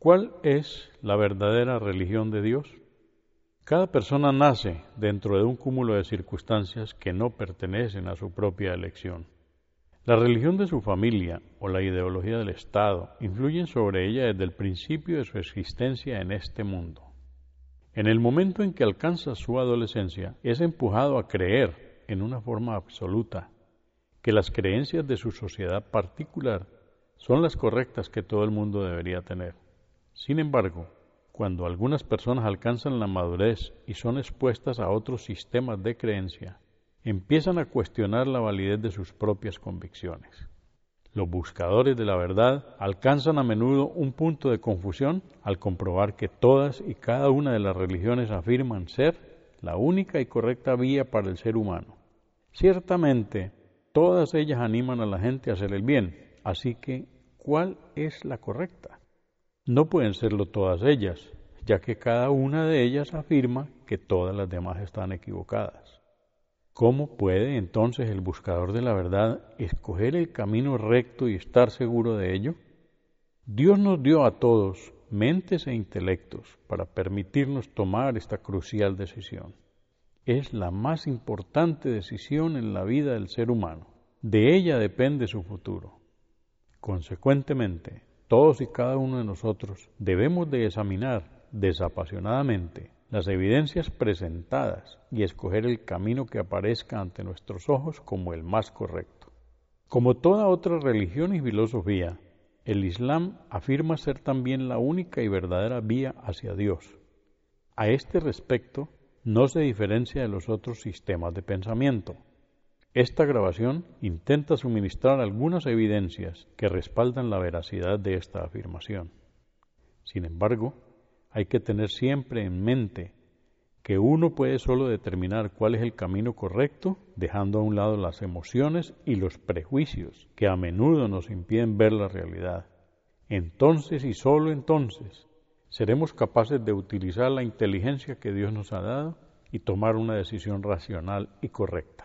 ¿Cuál es la verdadera religión de Dios? Cada persona nace dentro de un cúmulo de circunstancias que no pertenecen a su propia elección. La religión de su familia o la ideología del Estado influyen sobre ella desde el principio de su existencia en este mundo. En el momento en que alcanza su adolescencia, es empujado a creer en una forma absoluta que las creencias de su sociedad particular son las correctas que todo el mundo debería tener. Sin embargo, cuando algunas personas alcanzan la madurez y son expuestas a otros sistemas de creencia, empiezan a cuestionar la validez de sus propias convicciones. Los buscadores de la verdad alcanzan a menudo un punto de confusión al comprobar que todas y cada una de las religiones afirman ser la única y correcta vía para el ser humano. Ciertamente, todas ellas animan a la gente a hacer el bien, así que, ¿cuál es la correcta? No pueden serlo todas ellas, ya que cada una de ellas afirma que todas las demás están equivocadas. ¿Cómo puede entonces el buscador de la verdad escoger el camino recto y estar seguro de ello? Dios nos dio a todos mentes e intelectos para permitirnos tomar esta crucial decisión. Es la más importante decisión en la vida del ser humano. De ella depende su futuro. Consecuentemente, todos y cada uno de nosotros debemos de examinar desapasionadamente las evidencias presentadas y escoger el camino que aparezca ante nuestros ojos como el más correcto. Como toda otra religión y filosofía, el Islam afirma ser también la única y verdadera vía hacia Dios. A este respecto, no se diferencia de los otros sistemas de pensamiento. Esta grabación intenta suministrar algunas evidencias que respaldan la veracidad de esta afirmación. Sin embargo, hay que tener siempre en mente que uno puede solo determinar cuál es el camino correcto, dejando a un lado las emociones y los prejuicios que a menudo nos impiden ver la realidad. Entonces y solo entonces seremos capaces de utilizar la inteligencia que Dios nos ha dado y tomar una decisión racional y correcta.